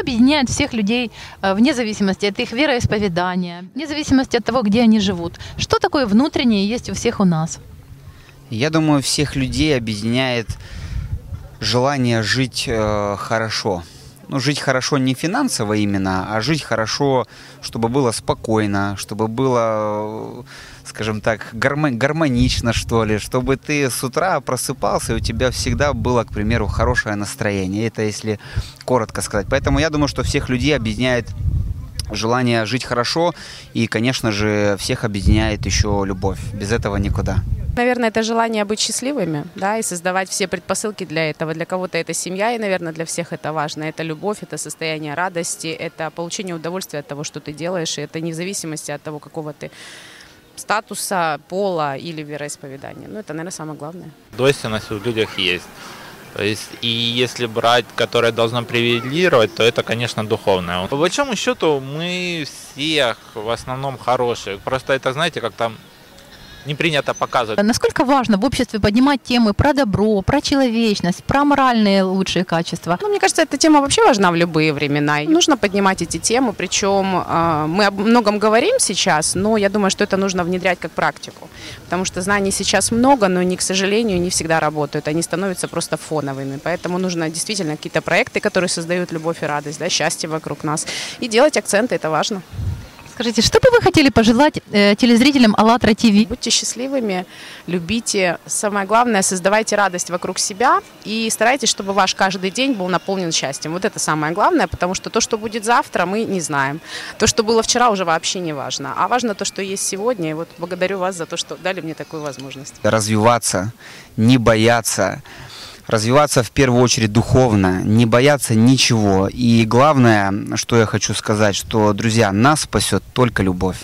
объединяет всех людей э, вне зависимости от их вероисповедания, вне зависимости от того, где они живут? Что такое внутреннее есть у всех у нас? Я думаю, всех людей объединяет желание жить э, хорошо. Ну, жить хорошо не финансово именно, а жить хорошо, чтобы было спокойно, чтобы было, скажем так, гармо- гармонично, что ли, чтобы ты с утра просыпался, и у тебя всегда было, к примеру, хорошее настроение. Это если коротко сказать. Поэтому я думаю, что всех людей объединяет желание жить хорошо, и, конечно же, всех объединяет еще любовь. Без этого никуда. Наверное, это желание быть счастливыми, да, и создавать все предпосылки для этого. Для кого-то это семья, и, наверное, для всех это важно. Это любовь, это состояние радости, это получение удовольствия от того, что ты делаешь, и это не в зависимости от того, какого ты статуса, пола или вероисповедания. Ну, это, наверное, самое главное. Двойственность в людях есть. То есть, и если брать, которое должно привилегировать, то это, конечно, духовное. По большому счету, мы всех в основном хорошие. Просто это, знаете, как там не принято показывать. Насколько важно в обществе поднимать темы про добро, про человечность, про моральные лучшие качества? Ну, мне кажется, эта тема вообще важна в любые времена. И нужно поднимать эти темы, причем э, мы о многом говорим сейчас, но я думаю, что это нужно внедрять как практику. Потому что знаний сейчас много, но они, к сожалению, не всегда работают. Они становятся просто фоновыми. Поэтому нужно действительно какие-то проекты, которые создают любовь и радость, да, счастье вокруг нас. И делать акценты, это важно. Скажите, что бы вы хотели пожелать э, телезрителям АЛЛАТРА ТВ? Будьте счастливыми, любите. Самое главное, создавайте радость вокруг себя и старайтесь, чтобы ваш каждый день был наполнен счастьем. Вот это самое главное, потому что то, что будет завтра, мы не знаем. То, что было вчера, уже вообще не важно. А важно то, что есть сегодня. И вот благодарю вас за то, что дали мне такую возможность. Развиваться, не бояться, развиваться в первую очередь духовно, не бояться ничего. И главное, что я хочу сказать, что, друзья, нас спасет только любовь.